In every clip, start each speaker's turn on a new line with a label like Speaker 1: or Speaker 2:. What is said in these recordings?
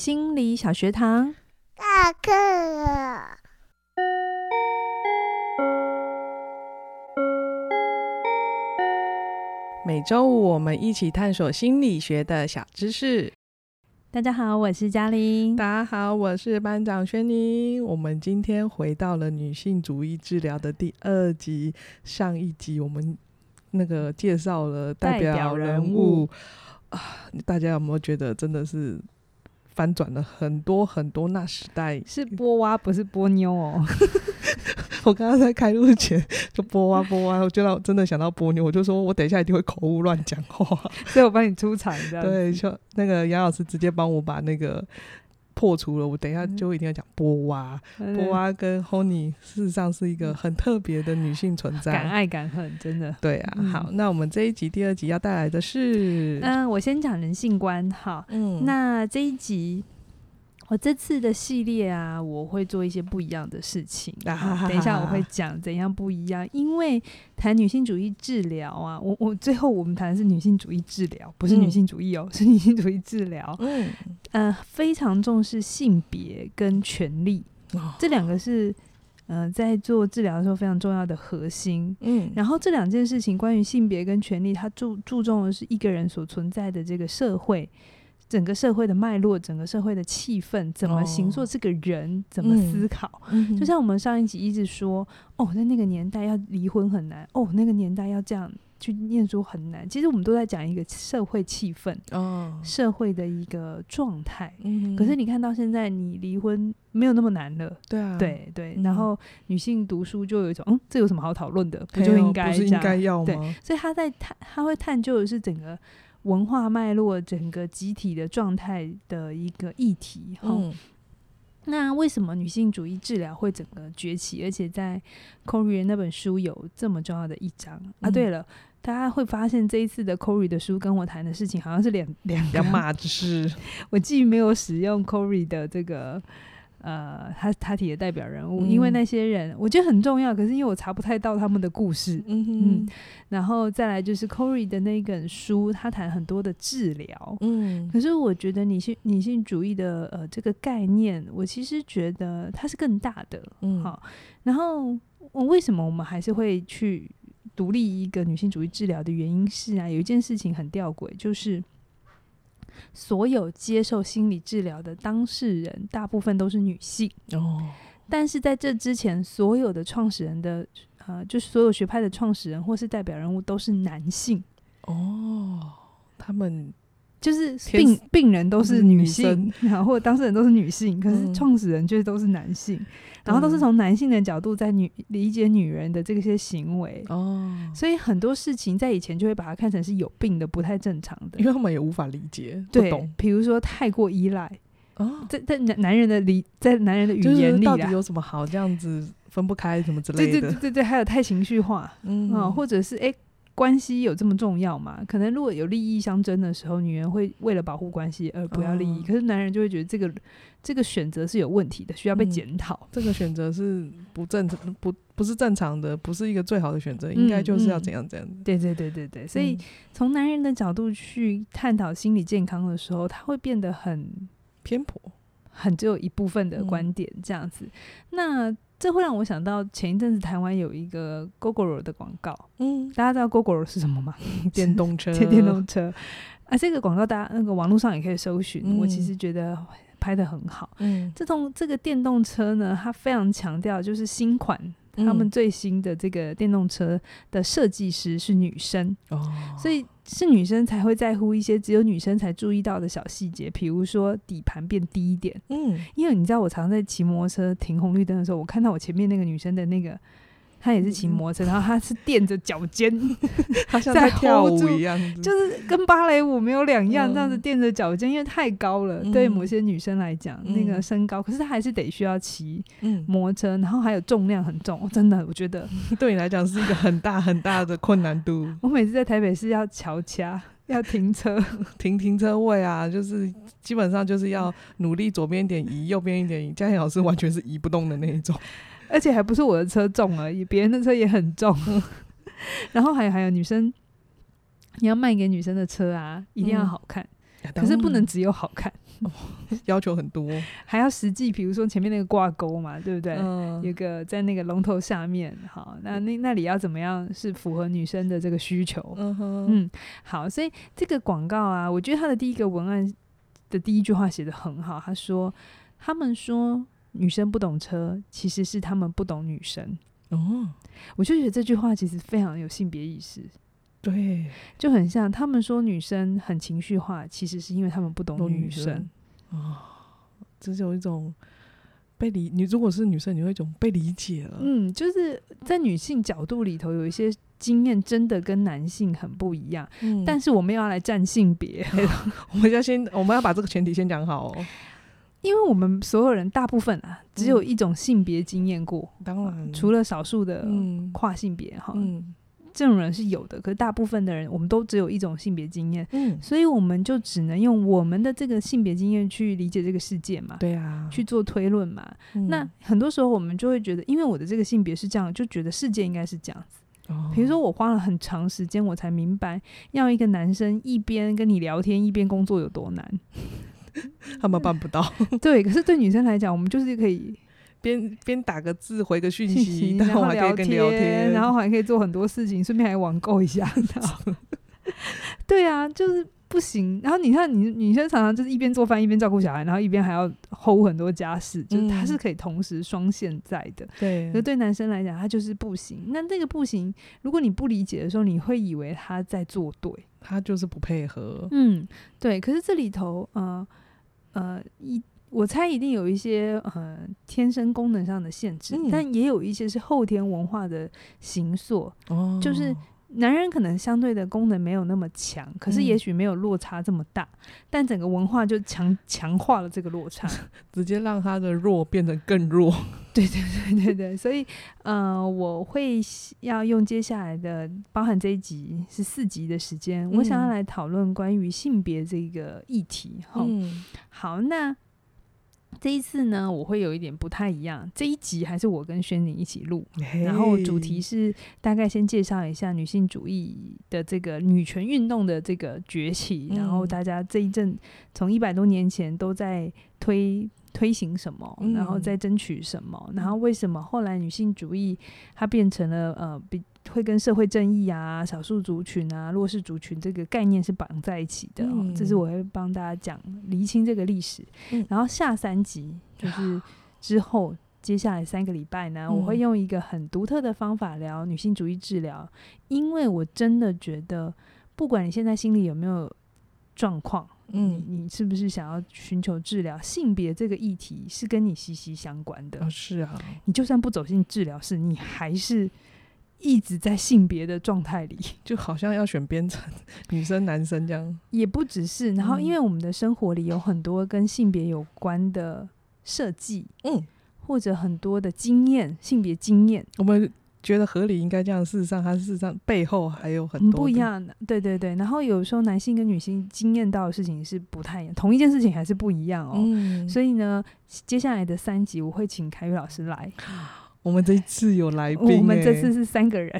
Speaker 1: 心理小学堂，
Speaker 2: 下课了。
Speaker 3: 每周五我们一起探索心理学的小知识。
Speaker 1: 大家好，我是嘉玲。
Speaker 3: 大家好，我是班长轩宁。我们今天回到了女性主义治疗的第二集。上一集我们那个介绍了代表人物，代表人物啊，大家有没有觉得真的是？翻转了很多很多，那时代
Speaker 1: 是波蛙，不是波妞哦。
Speaker 3: 我刚刚在开录前就波蛙波蛙，我觉得我真的想到波妞，我就说我等一下一定会口误乱讲话，
Speaker 1: 所以我帮你出场，
Speaker 3: 对，就那个杨老师直接帮我把那个。破除了，我等一下就一定要讲波娃。嗯、波娃跟 Honey 事实上是一个很特别的女性存在，
Speaker 1: 敢爱敢恨，真的。
Speaker 3: 对啊，嗯、好，那我们这一集第二集要带来的是，
Speaker 1: 嗯，我先讲人性观，好，嗯，那这一集。我这次的系列啊，我会做一些不一样的事情。等一下我会讲怎样不一样，因为谈女性主义治疗啊，我我最后我们谈的是女性主义治疗，不是女性主义哦，嗯、是女性主义治疗。嗯，呃，非常重视性别跟权利，哦、这两个是呃在做治疗的时候非常重要的核心。嗯，然后这两件事情，关于性别跟权利，它注注重的是一个人所存在的这个社会。整个社会的脉络，整个社会的气氛，怎么形塑这个人，哦、怎么思考？嗯、就像我们上一集一直说，哦，在那个年代要离婚很难，哦，那个年代要这样去念书很难。其实我们都在讲一个社会气氛，哦、社会的一个状态。嗯、可是你看到现在，你离婚没有那么难了。对啊，对对。然后女性读书就有一种，嗯，这有什么好讨论的？不就应该这样？不是应该要吗？对，所以他在探，他会探究的是整个。文化脉络，整个集体的状态的一个议题。嗯，那为什么女性主义治疗会整个崛起？而且在 Corey 那本书有这么重要的一章、嗯、啊？对了，大家会发现这一次的 Corey 的书跟我谈的事情好像是两两两码子事。我既没有使用 Corey 的这个。呃，他他提的代表人物，嗯、因为那些人我觉得很重要，可是因为我查不太到他们的故事，嗯，嗯，然后再来就是 Corey 的那一本书，他谈很多的治疗，嗯，可是我觉得女性女性主义的呃这个概念，我其实觉得它是更大的，嗯，好，然后我为什么我们还是会去独立一个女性主义治疗的原因是啊，有一件事情很吊诡，就是。所有接受心理治疗的当事人，大部分都是女性哦。但是在这之前，所有的创始人的呃，就是所有学派的创始人或是代表人物都是男性哦。他们。就是病病人都是女性，然后当事人都是女性，可是创始人却都是男性，嗯、然后都是从男性的角度在女理解女人的这些行为哦，所以很多事情在以前就会把它看成是有病的、不太正常的，
Speaker 3: 因为他们也无法理解，
Speaker 1: 对，比如说太过依赖哦，在在男男人的理在男人的语言里，
Speaker 3: 到底有什么好这样子分不开什么之类的，
Speaker 1: 对对对对对，还有太情绪化，嗯，哦，或者是哎。欸关系有这么重要吗？可能如果有利益相争的时候，女人会为了保护关系而不要利益，嗯、可是男人就会觉得这个这个选择是有问题的，需要被检讨、嗯。这个选择是不正常，不不是正常的，不是一个最好的选择，嗯、应该就是要怎样怎样。对对对对对，所以从男人的角度去探讨心理健康的时候，他会变得很偏颇，很只有一部分的观点这样子。嗯、那这会让我想到前一阵子台湾有一个 Gogoro 的广告，嗯，大家知道 Gogoro 是什么吗？电动车，电动车啊，这个广告大家那个网络上也可以搜寻。嗯、我其实觉得拍的很好，嗯，这种这个电动车呢，它非常强调就是新款。他们最新的这个电动车的设计师是女生，哦，所以是女生才会在乎一些只有女生才注意到的小细节，比如说底盘变低一点，嗯，因为你知道我常常在骑摩托车停红绿灯的时候，我看到我前面那个女生的那个。他也是骑摩托车，然后他是垫着脚尖，好像在跳舞一样，就是跟芭蕾舞没有两样，这样子垫着脚尖，因为太高了，对某些女生来讲，那个身高，可是他还是得需要骑摩托车，然后还有重量很重，真的，我觉得 对你来讲是一个很大很大的困难度。我每次在台北市要桥掐，要停车，停停车位啊，就是基本上就是要努力左边一点移，右边一点移，嘉贤老师完全是移不动的那一种。而且还不是我的车重而已，别人的车也很重。然后还有还有女生，你要卖给女生的车啊，一定要好看。可是不能只有好看，
Speaker 3: 哦、要求很多，
Speaker 1: 还要实际。比如说前面那个挂钩嘛，对不对？嗯、有个在那个龙头下面，好，那那那里要怎么样是符合女生的这个需求？嗯哼，嗯，好，所以这个广告啊，我觉得他的第一个文案的第一句话写得很好，他说：“他们说女生不懂车，其实是他们不懂女生。”哦，我就觉得这句话其实非常有性别意识。
Speaker 3: 对，
Speaker 1: 就很像他们说女生很情绪化，其实是因为他们不懂女生啊、哦，
Speaker 3: 这是有一种被理。你如果是女生，你会一种被理解了。
Speaker 1: 嗯，就是在女性角度里头，有一些经验真的跟男性很不一样。嗯，但是我们要来占性别，
Speaker 3: 我们要先，我们要把这个前提先讲好哦。
Speaker 1: 因为我们所有人大部分啊，只有一种性别经验过，当然。除了少数的跨性别哈。这种人是有的，可是大部分的人，我们都只有一种性别经验，嗯，所以我们就只能用我们的这个性别经验去理解这个世界嘛，
Speaker 3: 对啊，
Speaker 1: 去做推论嘛。嗯、那很多时候我们就会觉得，因为我的这个性别是这样，就觉得世界应该是这样子。哦，比如说我花了很长时间，我才明白，要一个男生一边跟你聊天一边工作有多难，
Speaker 3: 他们办不到。
Speaker 1: 对，可是对女生来讲，我们就是可以。
Speaker 3: 边边打个字回个讯息，然后还可以跟聊天，
Speaker 1: 然后还可以做很多事情，顺便还网购一下。对啊，就是不行。然后你看，女女生常常就是一边做饭一边照顾小孩，然后一边还要 hold 很多家事，就是他是可以同时双线在的。对，可对男生来讲，他就是不行。那这个不行，如果你不理解的时候，你会以为他在做对，
Speaker 3: 他就是不配合。
Speaker 1: 嗯，对。可是这里头，呃呃一。我猜一定有一些呃天生功能上的限制，嗯、但也有一些是后天文化的形塑。哦，就是男人可能相对的功能没有那么强，可是也许没有落差这么大，嗯、但整个文化就强强化了这个落差，
Speaker 3: 直接让他的弱变得更弱。
Speaker 1: 对对对对对，所以呃，我会要用接下来的，包含这一集是四集的时间，嗯、我想要来讨论关于性别这个议题。嗯，好，那。这一次呢，我会有一点不太一样。这一集还是我跟轩宁一起录然后主题是大概先介绍一下女性主义的这个女权运动的这个崛起，嗯、然后大家这一阵从一百多年前都在推推行什么，嗯、然后在争取什么，然后为什么后来女性主义它变成了呃比。会跟社会正义啊、少数族群啊、弱势族群这个概念是绑在一起的，嗯、这是我会帮大家讲厘清这个历史。嗯、然后下三集就是之后接下来三个礼拜呢，嗯、我会用一个很独特的方法聊女性主义治疗，因为我真的觉得，不管你现在心里有没有状况，嗯，你是不是想要寻求治疗，性别这个议题是跟你息息相关的。
Speaker 3: 哦、是啊，
Speaker 1: 你就算不走进治疗室，你还是。一直在性别的状态里，
Speaker 3: 就好像要选编程女生、男生这样，
Speaker 1: 也不只是。然后，因为我们的生活里有很多跟性别有关的设计，嗯，或者很多的经验，性别经验，
Speaker 3: 我们觉得合理应该这样。事实上，它事实上背后还有很多
Speaker 1: 不一样的。对对对。然后有时候男性跟女性经验到的事情是不太一样，同一件事情还是不一样哦。嗯。所以呢，接下来的三集我会请凯宇老师来。
Speaker 3: 我们这一次有来宾、欸，
Speaker 1: 我们这次是三个人，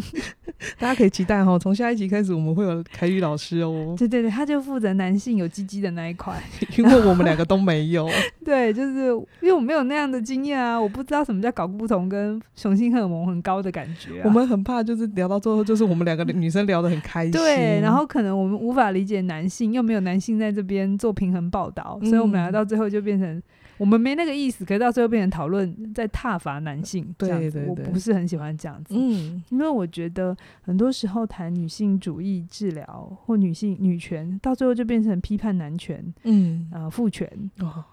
Speaker 3: 大家可以期待哈。从下一集开始，我们会有凯宇老师哦。
Speaker 1: 对对对，他就负责男性有鸡鸡的那一块，
Speaker 3: 因为我们两个都没有。
Speaker 1: 对，就是因为我没有那样的经验啊，我不知道什么叫搞不同跟雄性荷尔蒙很高的感觉、啊。
Speaker 3: 我们很怕，就是聊到最后，就是我们两个女生聊得很开心。
Speaker 1: 对，然后可能我们无法理解男性，又没有男性在这边做平衡报道，嗯、所以我们两个到最后就变成。我们没那个意思，可是到最后变成讨论在挞伐男性这样子，对对对，我不是很喜欢这样子。嗯，因为我觉得很多时候谈女性主义治疗或女性女权，到最后就变成批判男权，嗯啊，父权。哦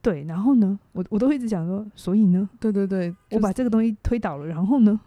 Speaker 1: 对，然后呢，我我都会一直讲说，所以呢，
Speaker 3: 对对对，
Speaker 1: 我把这个东西推倒了，然后呢，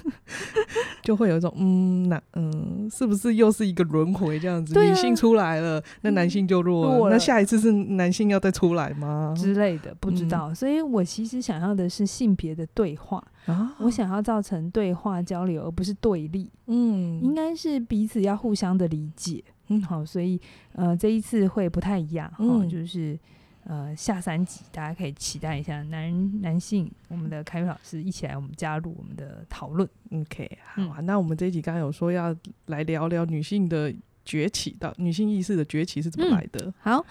Speaker 3: 就会有一种嗯，那嗯，是不是又是一个轮回这样子？啊、女性出来了，那男性就弱了，弱了，那下一次是男性要再出来吗？
Speaker 1: 之类的，不知道。嗯、所以我其实想要的是性别的对话啊，我想要造成对话交流，而不是对立。嗯，应该是彼此要互相的理解。嗯，好，所以呃，这一次会不太一样，嗯、就是。呃，下三集大家可以期待一下，男男性，我们的凯宇老师一起来，我们加入我们的讨论。
Speaker 3: OK，好啊。嗯、那我们这一集刚刚有说要来聊聊女性的崛起到女性意识的崛起是怎么来的？
Speaker 1: 嗯、好，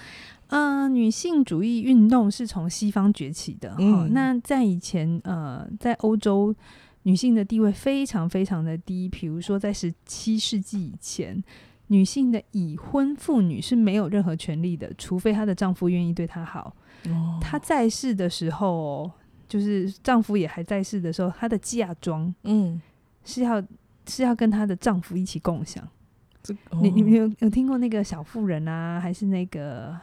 Speaker 1: 呃，女性主义运动是从西方崛起的。嗯、那在以前，呃，在欧洲，女性的地位非常非常的低。比如说，在十七世纪以前，女性的已婚妇女是没有任何权利的，除非她的丈夫愿意对她好。哦、她在世的时候，就是丈夫也还在世的时候，她的嫁妆，嗯，是要是要跟她的丈夫一起共享。哦、你你有有听过那个小妇人啊，还是那个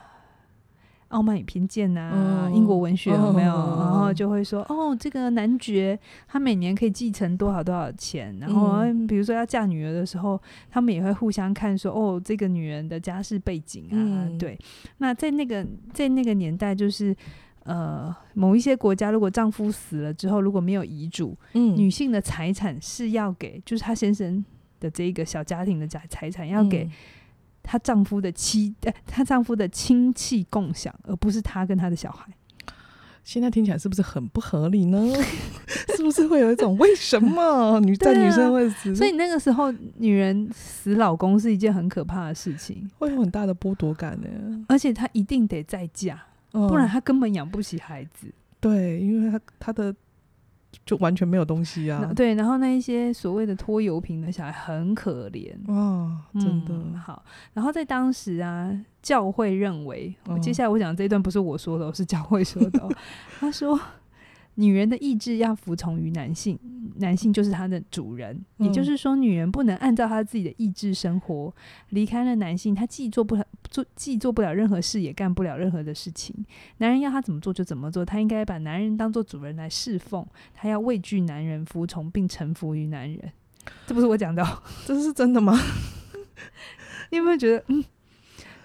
Speaker 1: 傲慢与偏见啊？哦、英国文学有没有？哦、然后就会说哦，这个男爵他每年可以继承多少多少钱。然后比如说要嫁女儿的时候，他们也会互相看说哦，这个女人的家世背景啊。嗯、对，那在那个在那个年代，就是呃，某一些国家，如果丈夫死了之后，如果没有遗嘱，嗯、女性的财产是要给，就是她先生。的这一个小家庭的财财产要给她丈夫的妻，呃，她丈夫的亲戚共享，而不是她跟她的小孩。
Speaker 3: 现在听起来是不是很不合理呢？是不是会有一种为什么 女在女生会死？
Speaker 1: 所以那个时候，女人死老公是一件很可怕的事情，
Speaker 3: 会有很大的剥夺感呢。
Speaker 1: 而且她一定得再嫁，不然她根本养不起孩子。
Speaker 3: 对，因为她她的。就完全没有东西啊！
Speaker 1: 对，然后那一些所谓的拖油瓶的小孩很可怜
Speaker 3: 哇，真的、
Speaker 1: 嗯、好。然后在当时啊，教会认为，哦、接下来我讲这一段不是我说的，是教会说的、哦。他说。女人的意志要服从于男性，男性就是他的主人。也就是说，女人不能按照她自己的意志生活。离开了男性，她既做不了做，既做不了任何事，也干不了任何的事情。男人要她怎么做就怎么做，她应该把男人当做主人来侍奉。她要畏惧男人，服从并臣服于男人。这不是我讲的、哦，
Speaker 3: 这是真的吗？
Speaker 1: 你有没有觉得嗯？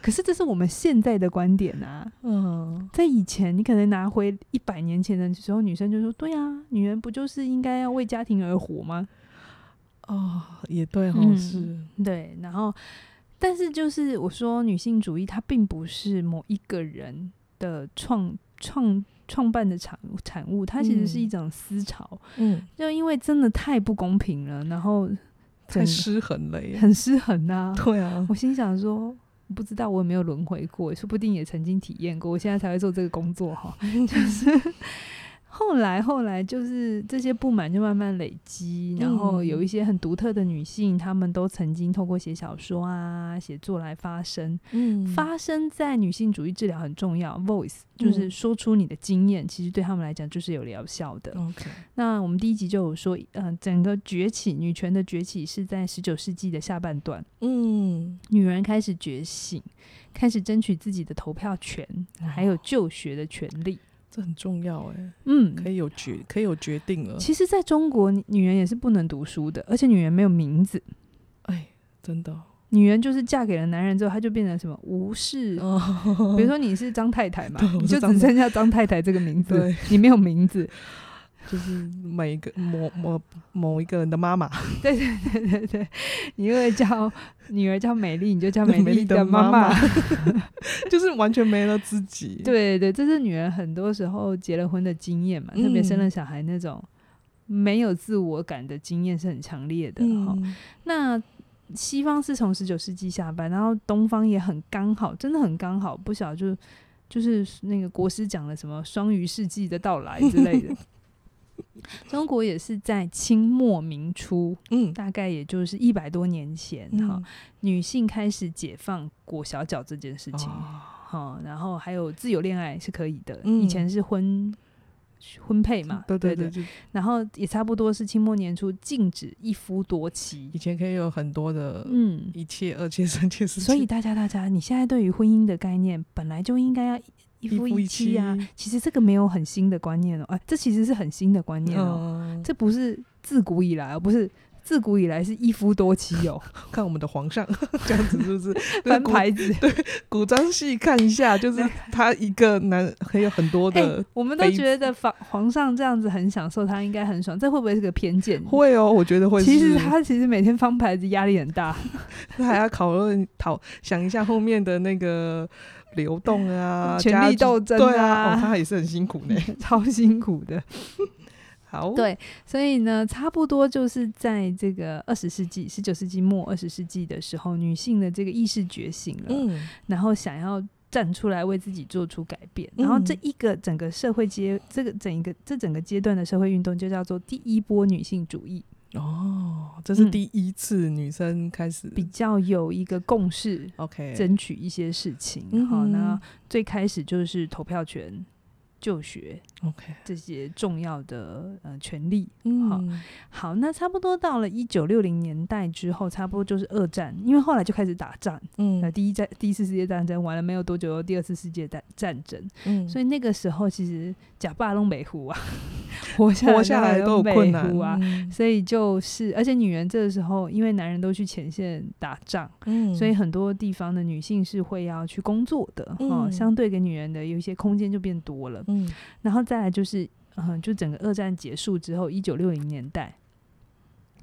Speaker 1: 可是这是我们现在的观点啊，嗯，在以前，你可能拿回一百年前的时候，女生就说：“对啊，女人不就是应该要为家庭而活吗？”
Speaker 3: 哦，也对，哦，
Speaker 1: 嗯、
Speaker 3: 是，
Speaker 1: 对。然后，但是就是我说，女性主义它并不是某一个人的创创创办的产产物，它其实是一种思潮。嗯，就因为真的太不公平了，然后
Speaker 3: 太失衡了耶，
Speaker 1: 很失衡啊。
Speaker 3: 对啊，
Speaker 1: 我心想说。不知道我有没有轮回过，说不定也曾经体验过。我现在才会做这个工作哈，就是后来后来就是这些不满就慢慢累积，然后有一些很独特的女性，她们都曾经透过写小说啊、写作来发声。嗯，发声在女性主义治疗很重要，voice 就是说出你的经验，其实对他们来讲就是有疗效的。OK，那我们第一集就有说，嗯、呃，整个崛起女权的崛起是在十九世纪的下半段。嗯，女人开始觉醒，开始争取自己的投票权，还有就学的权利。
Speaker 3: 这很重要哎，嗯，可以有决，可以有决定了。
Speaker 1: 其实，在中国，女人也是不能读书的，而且女人没有名字。
Speaker 3: 哎，真的，
Speaker 1: 女人就是嫁给了男人之后，她就变成什么无视。哦、比如说你是张太太嘛，你就只剩下张太太这个名字，你没有名字。
Speaker 3: 就是每一个某某某一个人的妈妈，
Speaker 1: 对 对对对对，你因为叫女儿叫美丽，你就叫美丽的妈妈，
Speaker 3: 就是完全没了自己。
Speaker 1: 对对，这是女人很多时候结了婚的经验嘛，嗯、特别生了小孩那种没有自我感的经验是很强烈的哈。嗯、那西方是从十九世纪下半，然后东方也很刚好，真的很刚好，不晓得就就是那个国师讲了什么双鱼世纪的到来之类的。中国也是在清末明初，嗯，大概也就是一百多年前，哈、嗯，女性开始解放裹小脚这件事情，哈、哦，然后还有自由恋爱是可以的，嗯、以前是婚婚配嘛，
Speaker 3: 对对对，对，
Speaker 1: 然后也差不多是清末年初禁止一夫多妻，
Speaker 3: 以前可以有很多的，嗯，一妾、二妾、三妾、四妾，
Speaker 1: 所以大家大家，你现在对于婚姻的概念本来就应该要。一夫一妻啊，其实这个没有很新的观念哦，哎，这其实是很新的观念哦，嗯、这不是自古以来，而不是自古以来是一夫多妻哦。
Speaker 3: 看我们的皇上这样子是不是
Speaker 1: 翻牌子？
Speaker 3: 对，古装戏看一下，就是他一个男还有很多的、欸，
Speaker 1: 我们都觉得皇皇上这样子很享受，他应该很爽，这会不会是个偏见？
Speaker 3: 会哦，我觉得会。
Speaker 1: 其实他其实每天翻牌子压力很大，
Speaker 3: 他还要讨论讨想一下后面的那个。流动啊，
Speaker 1: 权力斗争啊，
Speaker 3: 哦，他也是很辛苦呢，
Speaker 1: 超辛苦的。
Speaker 3: 好，
Speaker 1: 对，所以呢，差不多就是在这个二十世纪、十九世纪末、二十世纪的时候，女性的这个意识觉醒了，嗯，然后想要站出来为自己做出改变，然后这一个整个社会阶，这个整一个这整个阶段的社会运动就叫做第一波女性主义。
Speaker 3: 哦，这是第一次女生开始、嗯、
Speaker 1: 比较有一个共识，OK，争取一些事情。好，那最开始就是投票权。就学，OK，这些重要的呃权利，嗯，好，好，那差不多到了一九六零年代之后，差不多就是二战，因为后来就开始打仗，嗯，那第一战第一次世界大战完了没有多久，第二次世界战战争，嗯，所以那个时候其实假霸龙美湖啊，活下
Speaker 3: 活下来都有困难
Speaker 1: 啊，嗯、所以就是，而且女人这个时候，因为男人都去前线打仗，嗯，所以很多地方的女性是会要去工作的，嗯、哦，相对给女人的有一些空间就变多了。嗯，然后再来就是，嗯，就整个二战结束之后，一九六零年代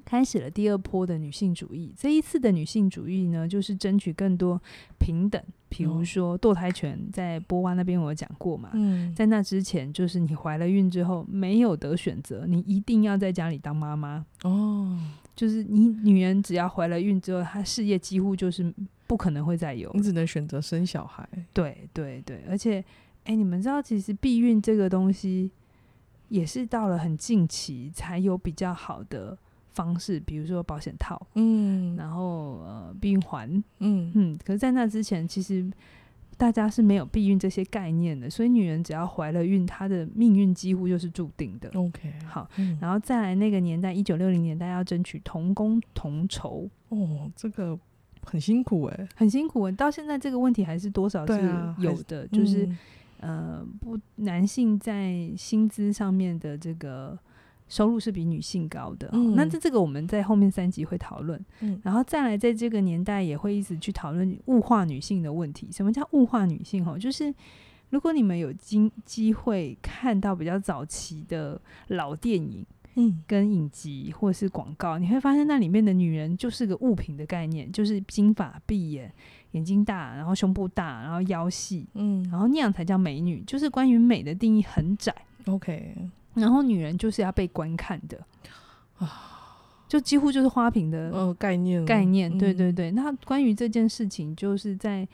Speaker 1: 开始了第二波的女性主义。这一次的女性主义呢，就是争取更多平等，比如说堕胎权，在波湾那边我有讲过嘛。嗯，在那之前，就是你怀了孕之后没有得选择，你一定要在家里当妈妈。哦，就是你女人只要怀了孕之后，她事业几乎就是不可能会再有，
Speaker 3: 你只能选择生小孩。
Speaker 1: 对对对，而且。哎、欸，你们知道，其实避孕这个东西也是到了很近期才有比较好的方式，比如说保险套，嗯，然后呃避孕环，嗯嗯。可是，在那之前，其实大家是没有避孕这些概念的，所以女人只要怀了孕，她的命运几乎就是注定的。OK，好，嗯、然后再来那个年代，一九六零年代要争取同工同酬，
Speaker 3: 哦，这个很辛苦哎、欸，
Speaker 1: 很辛苦、欸。到现在这个问题还是多少是有的，啊、就是。嗯呃，不，男性在薪资上面的这个收入是比女性高的。嗯、那这这个我们在后面三集会讨论。嗯，然后再来，在这个年代也会一直去讨论物化女性的问题。什么叫物化女性？哦，就是如果你们有机机会看到比较早期的老电影，嗯，跟影集或是广告，你会发现那里面的女人就是个物品的概念，就是金发碧眼。眼睛大，然后胸部大，然后腰细，嗯，然后那样才叫美女。就是关于美的定义很窄
Speaker 3: ，OK。
Speaker 1: 然后女人就是要被观看的啊，就几乎就是花瓶的
Speaker 3: 呃概念
Speaker 1: 概念。对对对。那关于这件事情，就是在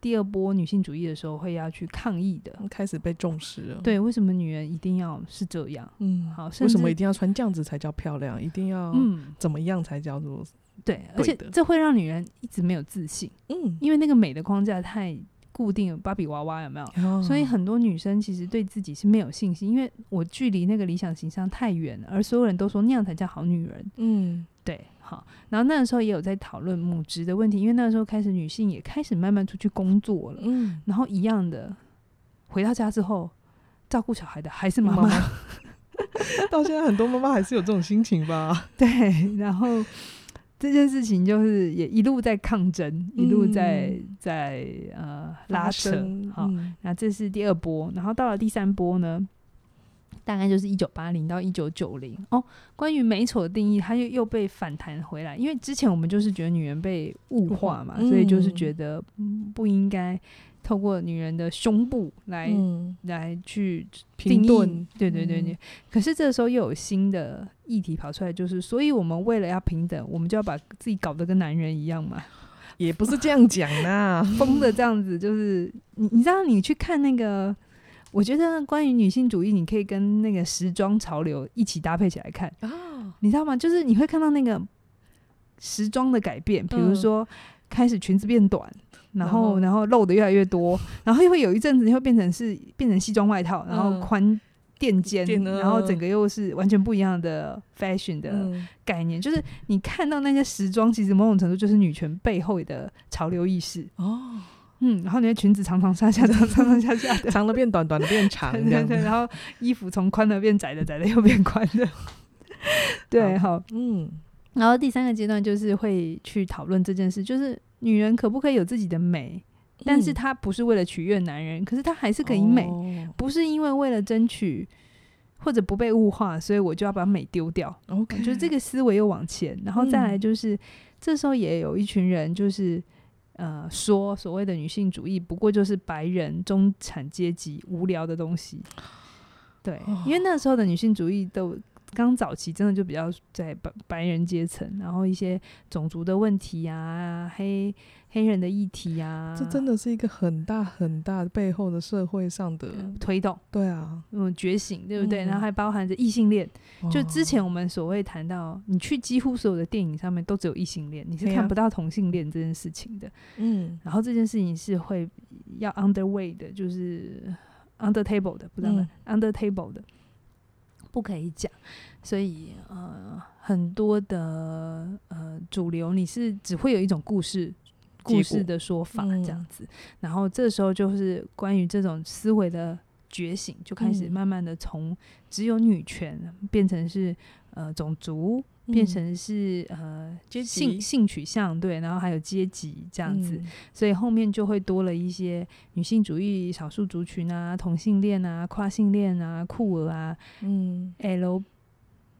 Speaker 1: 第二波女性主义的时候会要去抗议的，
Speaker 3: 开始被重视了。
Speaker 1: 对，为什么女人一定要是这样？嗯，好，
Speaker 3: 为什么一定要穿这样子才叫漂亮？一定要嗯怎么样才叫做？
Speaker 1: 对，而且这会让女人一直没有自信，嗯，因为那个美的框架太固定了，芭比娃娃有没有？哦、所以很多女生其实对自己是没有信心，因为我距离那个理想形象太远了，而所有人都说那样才叫好女人，嗯，对，好，然后那个时候也有在讨论母职的问题，因为那个时候开始女性也开始慢慢出去工作了，嗯，然后一样的回到家之后照顾小孩的还是妈妈，妈妈。
Speaker 3: 到现在很多妈妈还是有这种心情吧？
Speaker 1: 对，然后。这件事情就是也一路在抗争，嗯、一路在在呃拉扯，好，嗯、那这是第二波，然后到了第三波呢，大概就是一九八零到一九九零哦。关于美丑的定义，它又又被反弹回来，因为之前我们就是觉得女人被物化嘛，嗯、所以就是觉得不应该。透过女人的胸部来、嗯、来去定义，评论对对对对。嗯、可是这个时候又有新的议题跑出来，就是，所以我们为了要平等，我们就要把自己搞得跟男人一样嘛？
Speaker 3: 也不是这样讲啦，
Speaker 1: 疯的这样子，就是你你知道，你去看那个，我觉得关于女性主义，你可以跟那个时装潮流一起搭配起来看哦，你知道吗？就是你会看到那个时装的改变，比如说开始裙子变短。然后，然后露的越来越多，然后又会有一阵子，会变成是变成西装外套，然后宽垫肩，然后整个又是完全不一样的 fashion 的概念。就是你看到那些时装，其实某种程度就是女权背后的潮流意识哦。嗯，然后那些裙子长长下下，长长下下的，
Speaker 3: 长的变短，短的变长，
Speaker 1: 对对对。然后衣服从宽的变窄的，窄的又变宽的。对，好，嗯。然后第三个阶段就是会去讨论这件事，就是。女人可不可以有自己的美？但是她不是为了取悦男人，嗯、可是她还是可以美，哦、不是因为为了争取或者不被物化，所以我就要把美丢掉。OK，就这个思维又往前，然后再来就是、嗯、这时候也有一群人就是呃说所谓的女性主义不过就是白人中产阶级无聊的东西。对，哦、因为那时候的女性主义都刚早期真的就比较在白白人阶层，然后一些种族的问题啊，黑黑人的议题啊，
Speaker 3: 这真的是一个很大很大背后的社会上的
Speaker 1: 推动。
Speaker 3: 对啊，
Speaker 1: 嗯，觉醒，对不对？嗯、然后还包含着异性恋。就之前我们所谓谈到，你去几乎所有的电影上面都只有异性恋，你是看不到同性恋这件事情的。嗯，然后这件事情是会要 underway 的，就是 under table 的，不知道、嗯、under table 的。不可以讲，所以呃，很多的呃主流你是只会有一种故事故事的说法这样子，嗯、然后这时候就是关于这种思维的觉醒，就开始慢慢的从只有女权变成是呃种族。变成是呃性性取向对，然后还有阶级这样子，嗯、所以后面就会多了一些女性主义、少数族群啊、同性恋啊、跨性恋啊、酷儿啊，嗯，L，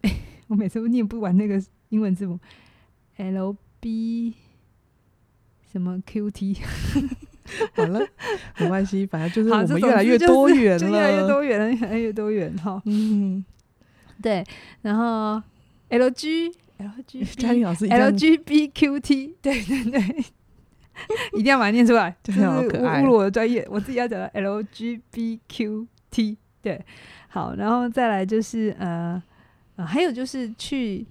Speaker 1: 我每次都念不完那个英文字母，L B 什么 Q T，
Speaker 3: 好了，没关系，反正就是我们越来越多元了，
Speaker 1: 越来越多元，越来越多元哈，嗯，对，然后。L G L G，
Speaker 3: 嘉玲老师
Speaker 1: L G B Q T，对对对，一定要把它念出来，就是侮辱我的专业。我自己要讲的 L G B Q T，对，好，然后再来就是呃，呃，还有就是去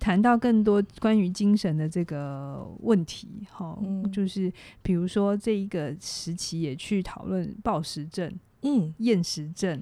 Speaker 1: 谈到更多关于精神的这个问题，哈，嗯、就是比如说这一个时期也去讨论暴食症，嗯，厌食症。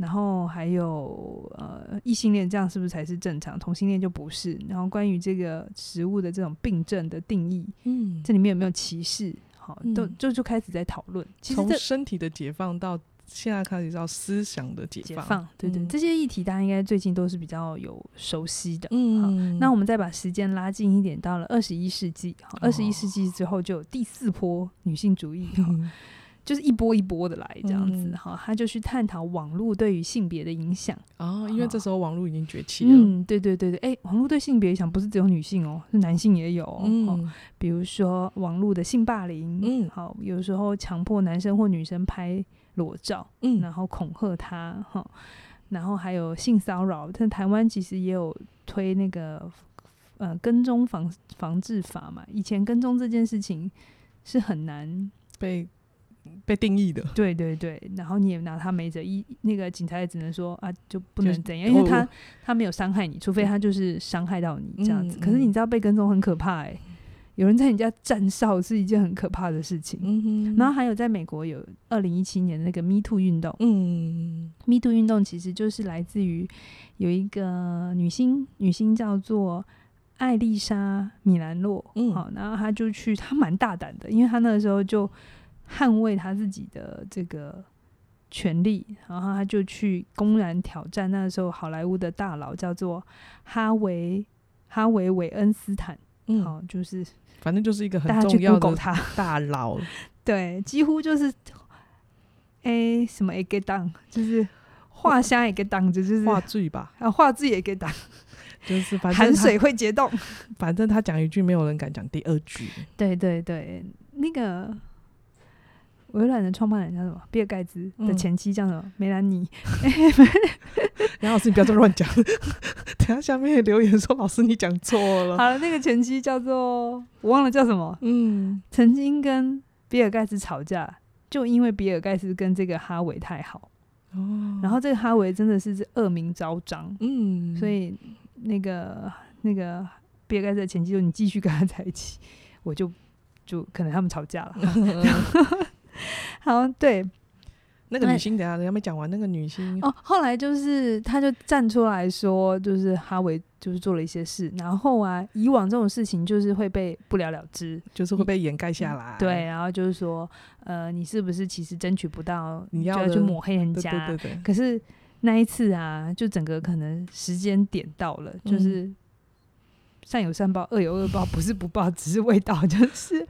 Speaker 1: 然后还有呃异性恋这样是不是才是正常？同性恋就不是。然后关于这个食物的这种病症的定义，嗯，这里面有没有歧视？好，都就就开始在讨论。
Speaker 3: 从身体的解放到现在开始到思想的解放，解放
Speaker 1: 对对，嗯、这些议题大家应该最近都是比较有熟悉的。嗯，好，那我们再把时间拉近一点，到了二十一世纪，好，二十一世纪之后就有第四波女性主义。嗯 就是一波一波的来这样子哈，嗯、他就去探讨网络对于性别的影响
Speaker 3: 哦，因为这时候网络已经崛起了。
Speaker 1: 嗯，对对对对，哎、欸，网络对性别影响不是只有女性哦，是男性也有哦。嗯、比如说网络的性霸凌，嗯，好，有时候强迫男生或女生拍裸照，嗯，然后恐吓他哈，然后还有性骚扰，但台湾其实也有推那个呃跟踪防防治法嘛，以前跟踪这件事情是很难
Speaker 3: 被。被定义的，
Speaker 1: 对对对，然后你也拿他没辙，一那个警察也只能说啊，就不能怎样，因为他他没有伤害你，除非他就是伤害到你这样子。嗯、可是你知道被跟踪很可怕哎、欸，有人在你家站哨是一件很可怕的事情。嗯、然后还有在美国有二零一七年那个 Me Too 运动，嗯，Me Too 运动其实就是来自于有一个女星，女星叫做艾丽莎米兰洛，嗯，好，然后她就去，她蛮大胆的，因为她那个时候就。捍卫他自己的这个权利，然后他就去公然挑战那个时候好莱坞的大佬，叫做哈维哈维韦恩斯坦。嗯，好，就是
Speaker 3: 反正就是一个很重要的大佬。
Speaker 1: 对，几乎就是哎什么也给当，就是画虾也给当，就是
Speaker 3: 画罪吧？
Speaker 1: 啊，画罪也给当，
Speaker 3: 就是反正
Speaker 1: 含水会结冻。
Speaker 3: 反正他讲一句，没有人敢讲第二句。
Speaker 1: 对对对，那个。微软的创办人叫什么？比尔盖茨的前妻叫什么？嗯、梅兰妮。
Speaker 3: 杨老师，你不要这么乱讲。等下下面留言说，老师你讲错了。
Speaker 1: 好了，那个前妻叫做我忘了叫什么。嗯，曾经跟比尔盖茨吵架，就因为比尔盖茨跟这个哈维太好。哦。然后这个哈维真的是恶名昭彰。嗯。所以那个那个比尔盖茨的前妻说：“你继续跟他在一起，我就就可能他们吵架了。嗯 ”好，对，
Speaker 3: 那个女星等下人家没讲完，那个女星
Speaker 1: 哦，后来就是她就站出来说，就是哈维就是做了一些事，然后啊，以往这种事情就是会被不了了之，
Speaker 3: 就是会被掩盖下来，
Speaker 1: 对，然后就是说，呃，你是不是其实争取不到，你要去抹黑人家，对对对对，可是那一次啊，就整个可能时间点到了，就是善有善报，恶有恶报，不是不报，只是未到，就是。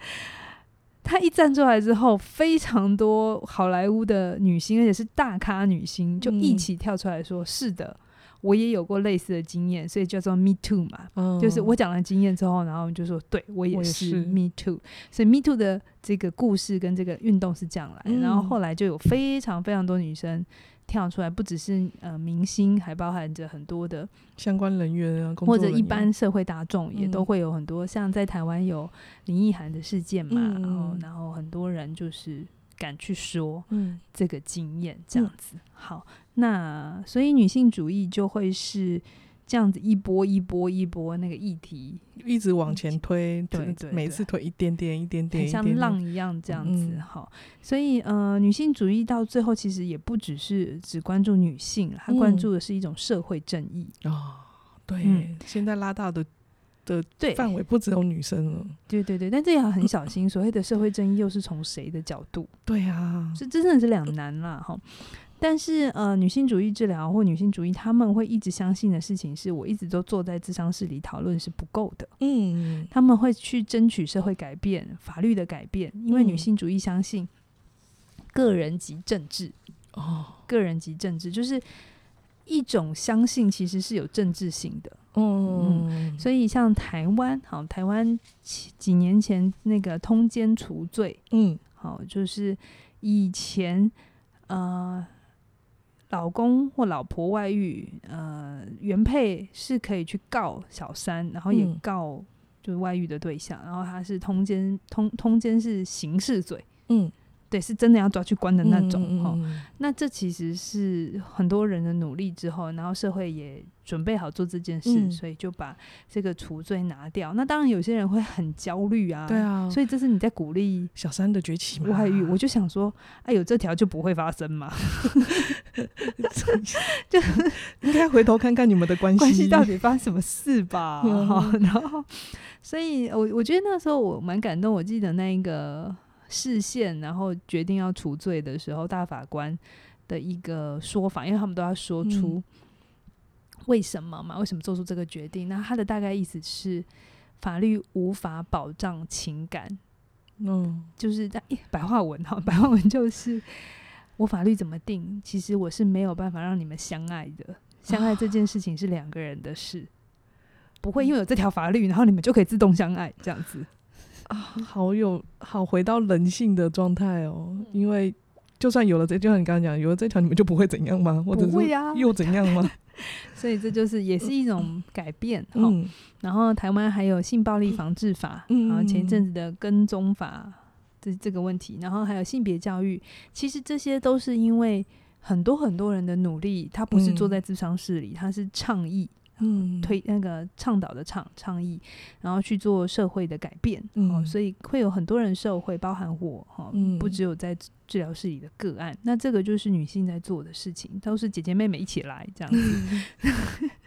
Speaker 1: 她一站出来之后，非常多好莱坞的女星，而且是大咖女星，就一起跳出来说：“嗯、是的，我也有过类似的经验，所以叫做 Me Too 嘛，嗯、就是我讲了经验之后，然后就说对我也是，也是。Me Too，所以 Me Too 的这个故事跟这个运动是这样来，嗯、然后后来就有非常非常多女生跳出来，不只是呃明星，还包含着很多的
Speaker 3: 相关人员啊，
Speaker 1: 或者一般社会大众也都会有很多，嗯、像在台湾有林奕涵的事件嘛，嗯、然后然后很多人就是。敢去说这个经验，这样子、嗯、好。那所以女性主义就会是这样子一波一波一波那个议题
Speaker 3: 一直往前推，对，对，对，每次推一点点一点点，
Speaker 1: 像浪一样这样子。哈，所以呃，女性主义到最后其实也不只是只关注女性，她关注的是一种社会正
Speaker 3: 义哦。对，嗯、现在拉大的。的对范围不只有女生了，
Speaker 1: 对对对，但这也要很小心。所谓的社会正义又是从谁的角度？
Speaker 3: 对啊，
Speaker 1: 是真的是两难啦哈。但是呃，女性主义治疗或女性主义，他们会一直相信的事情是，我一直都坐在智商室里讨论是不够的。嗯，他们会去争取社会改变、法律的改变，因为女性主义相信个人及政治哦，个人及政治就是一种相信，其实是有政治性的。嗯，嗯，所以像台湾，好，台湾几几年前那个通奸除罪，嗯，好，就是以前呃，老公或老婆外遇，呃，原配是可以去告小三，然后也告就是外遇的对象，嗯、然后他是通奸，通通奸是刑事罪，嗯。对，是真的要抓去关的那种哈。那这其实是很多人的努力之后，然后社会也准备好做这件事，嗯、所以就把这个除罪拿掉。那当然有些人会很焦虑啊，
Speaker 3: 对啊。
Speaker 1: 所以这是你在鼓励
Speaker 3: 小三的崛起吗？
Speaker 1: 外遇，我就想说，哎，有这条就不会发生嘛。就
Speaker 3: 应该回头看看你们的关系，
Speaker 1: 关系到底发生什么事吧。嗯、然后，所以我我觉得那时候我蛮感动。我记得那一个。释宪，然后决定要除罪的时候，大法官的一个说法，因为他们都要说出为什么嘛？为什么做出这个决定？那他的大概意思是，法律无法保障情感。嗯，就是在白话文哈，白话文就是我法律怎么定，其实我是没有办法让你们相爱的。相爱这件事情是两个人的事，不会因为有这条法律，然后你们就可以自动相爱这样子。
Speaker 3: 啊，好有好回到人性的状态哦，因为就算有了这，就像你刚刚讲，有了这条，你们就不会怎样吗？或者是又怎样吗？
Speaker 1: 所以这就是也是一种改变。嗯，然后台湾还有性暴力防治法，嗯，然后前一阵子的跟踪法这这个问题，然后还有性别教育，其实这些都是因为很多很多人的努力，他不是坐在智商室里，他是倡议。嗯，推那个倡导的倡倡议，然后去做社会的改变，嗯、哦，所以会有很多人受惠，包含我哈，哦嗯、不只有在治疗室里的个案，那这个就是女性在做的事情，都是姐姐妹妹一起来这样子，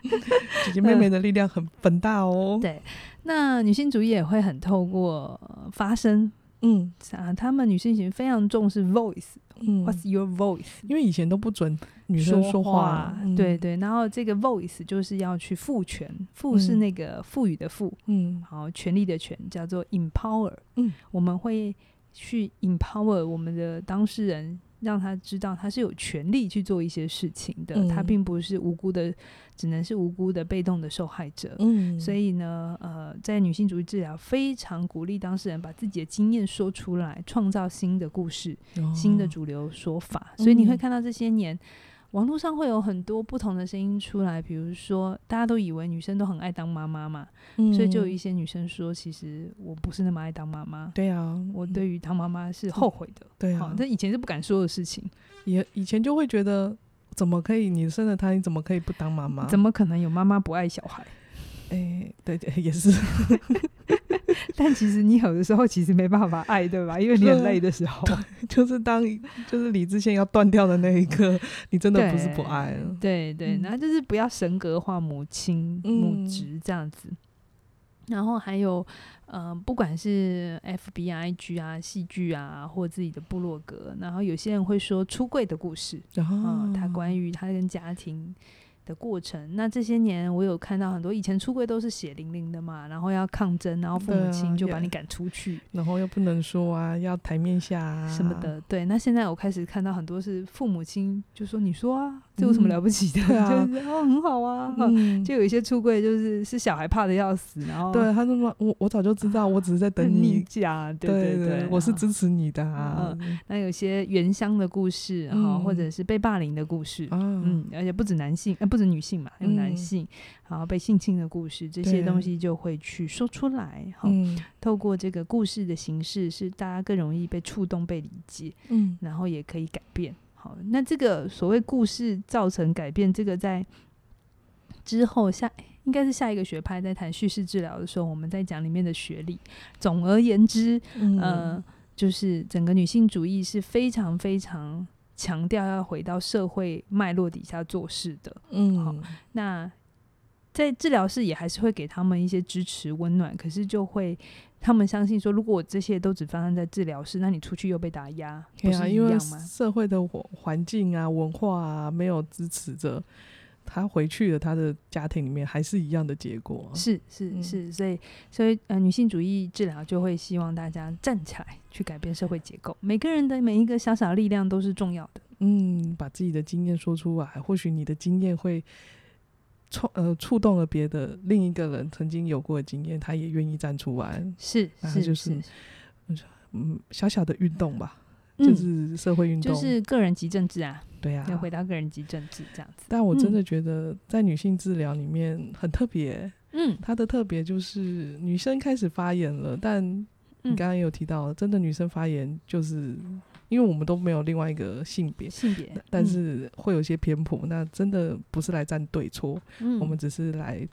Speaker 3: 姐姐妹妹的力量很很大哦。
Speaker 1: 对，那女性主义也会很透过发声。嗯，啊，他们女性型非常重视 voice，嗯，What's your voice？
Speaker 3: 因为以前都不准女生说话，说话嗯、
Speaker 1: 对对。然后这个 voice 就是要去赋权，赋是那个赋予的赋，嗯，好，权力的权叫做 empower，嗯，我们会去 empower 我们的当事人。让他知道他是有权利去做一些事情的，嗯、他并不是无辜的，只能是无辜的被动的受害者。嗯，所以呢，呃，在女性主义治疗非常鼓励当事人把自己的经验说出来，创造新的故事、哦、新的主流说法。所以你会看到这些年。网络上会有很多不同的声音出来，比如说大家都以为女生都很爱当妈妈嘛，嗯、所以就有一些女生说，其实我不是那么爱当妈妈。
Speaker 3: 对啊，
Speaker 1: 我对于当妈妈是后悔的。
Speaker 3: 对啊，
Speaker 1: 这以前是不敢说的事情，
Speaker 3: 也以前就会觉得，怎么可以你生了他，你怎么可以不当妈妈？
Speaker 1: 怎么可能有妈妈不爱小孩？
Speaker 3: 哎、欸，对对，也是。
Speaker 1: 但其实你有的时候其实没办法爱，对吧？因为你很累的时候，
Speaker 3: 就是当就是理智线要断掉的那一刻，你真的不是不爱了。
Speaker 1: 对对，然后就是不要神格化母亲、嗯、母职这样子。然后还有，呃，不管是 FBIG 啊、戏剧啊，或自己的部落格，然后有些人会说出柜的故事，然后、哦呃、他关于他跟家庭。的过程，那这些年我有看到很多以前出柜都是血淋淋的嘛，然后要抗争，然后父母亲就把你赶出去，
Speaker 3: 啊，然后又不能说啊，要台面下啊什么
Speaker 1: 的。对，那现在我开始看到很多是父母亲就说：“你说啊，这有什么了不起的？
Speaker 3: 对啊，
Speaker 1: 就是哦，很好啊。就有一些出柜，就是是小孩怕的要死，然后
Speaker 3: 对他说我我早就知道，我只是在等你
Speaker 1: 讲。对对对，
Speaker 3: 我是支持你的啊。
Speaker 1: 那有些原乡的故事哈，或者是被霸凌的故事，嗯，而且不止男性，不止女性嘛，还有男性，然后被性侵的故事，这些东西就会去说出来哈。透过这个故事的形式，是大家更容易被触动、被理解，嗯，然后也可以改变。好，那这个所谓故事造成改变，这个在之后下应该是下一个学派在谈叙事治疗的时候，我们在讲里面的学历。总而言之，嗯、呃，就是整个女性主义是非常非常强调要回到社会脉络底下做事的。嗯，好，那在治疗室也还是会给他们一些支持、温暖，可是就会。他们相信说，如果我这些都只发生在治疗室，那你出去又被打压，不是一样吗？
Speaker 3: 因为社会的环境啊、文化啊，没有支持着他回去了，他的家庭里面还是一样的结果。
Speaker 1: 是是是，所以所以呃，女性主义治疗就会希望大家站起来去改变社会结构，每个人的每一个小小力量都是重要的。
Speaker 3: 嗯，把自己的经验说出来，或许你的经验会。触呃触动了别的另一个人曾经有过的经验，他也愿意站出来，
Speaker 1: 是是
Speaker 3: 就是嗯小小的运动吧，嗯、就是社会运动，
Speaker 1: 就是个人及政治啊，
Speaker 3: 对啊，
Speaker 1: 要回到个人及政治这样子。
Speaker 3: 但我真的觉得在女性治疗里面很特别，嗯，它的特别就是女生开始发言了，但你刚刚也有提到，真的女生发言就是。因为我们都没有另外一个性别，
Speaker 1: 性别，
Speaker 3: 但是会有一些偏颇。嗯、那真的不是来站对错，嗯、我们只是来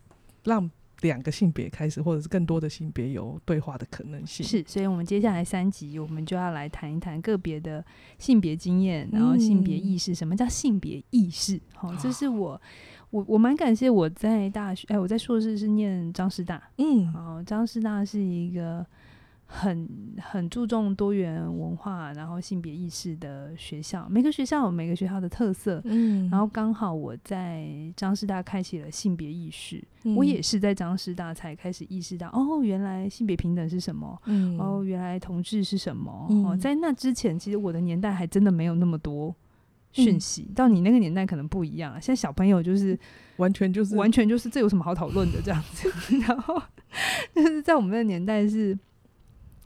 Speaker 3: 让两个性别开始，或者是更多的性别有对话的可能性。
Speaker 1: 是，所以我们接下来三集，我们就要来谈一谈个别的性别经验，然后性别意识。嗯、什么叫性别意识？好，这是我，我我蛮感谢我在大学，哎，我在硕士是念张师大，嗯，好，张师大是一个。很很注重多元文化，然后性别意识的学校，每个学校有每个学校的特色，嗯，然后刚好我在张师大开启了性别意识，嗯、我也是在张师大才开始意识到，哦，原来性别平等是什么，嗯，哦，原来同志是什么，嗯、哦，在那之前，其实我的年代还真的没有那么多讯息，嗯、到你那个年代可能不一样，现在小朋友就是
Speaker 3: 完全就是
Speaker 1: 完全就是这有什么好讨论的这样子，然后 就是在我们那个年代是。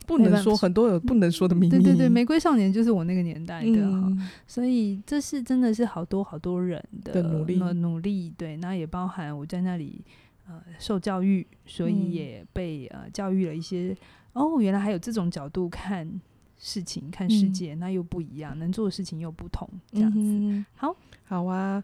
Speaker 3: 不能说很多有不能说的秘密。
Speaker 1: 对对对，玫瑰少年就是我那个年代的哈，嗯、所以这是真的是好多好多人的努力努力。对，那也包含我在那里呃受教育，所以也被呃教育了一些。哦，原来还有这种角度看事情、看世界，嗯、那又不一样，能做的事情又不同，这样子。嗯、好，
Speaker 3: 好啊，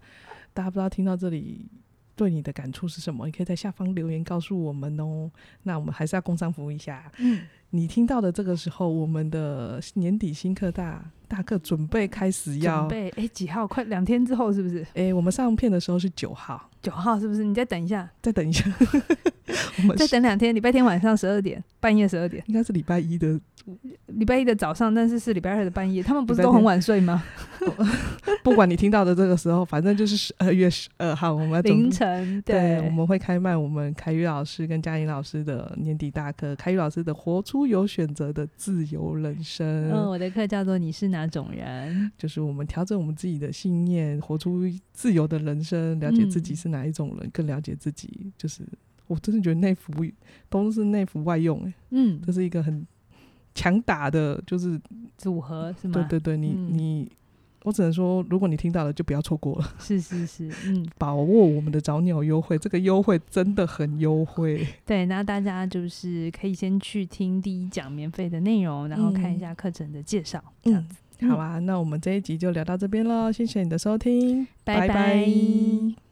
Speaker 3: 大家不知道听到这里对你的感触是什么？你可以在下方留言告诉我们哦。那我们还是要工商服务一下。嗯。你听到的这个时候，我们的年底新课大大课准备开始要
Speaker 1: 准备，哎、欸，几号？快两天之后是不是？
Speaker 3: 哎、欸，我们上片的时候是九号，
Speaker 1: 九号是不是？你再等一下，
Speaker 3: 再等一下，
Speaker 1: 我们再等两天，礼拜天晚上十二点，半夜十二点，
Speaker 3: 应该是礼拜一的。
Speaker 1: 礼拜一的早上，但是是礼拜二的半夜，他们不是都很晚睡吗？
Speaker 3: 不管你听到的这个时候，反正就是十二月十二号，我们要
Speaker 1: 凌晨对，
Speaker 3: 对，我们会开卖我们凯宇老师跟嘉颖老师的年底大课，凯宇老师的活出有选择的自由人生。
Speaker 1: 嗯，我的课叫做你是哪种人？
Speaker 3: 就是我们调整我们自己的信念，活出自由的人生，了解自己是哪一种人，嗯、更了解自己。就是我真的觉得内服都是内服外用、欸，嗯，这是一个很。强打的就是
Speaker 1: 组合是吗？
Speaker 3: 对对对，你、嗯、你，我只能说，如果你听到了，就不要错过了。
Speaker 1: 是是是，嗯，
Speaker 3: 把握我们的早鸟优惠，这个优惠真的很优惠。
Speaker 1: 对，那大家就是可以先去听第一讲免费的内容，然后看一下课程的介绍，嗯、这样子。
Speaker 3: 好吧，那我们这一集就聊到这边喽，谢谢你的收听，
Speaker 1: 拜拜。拜拜。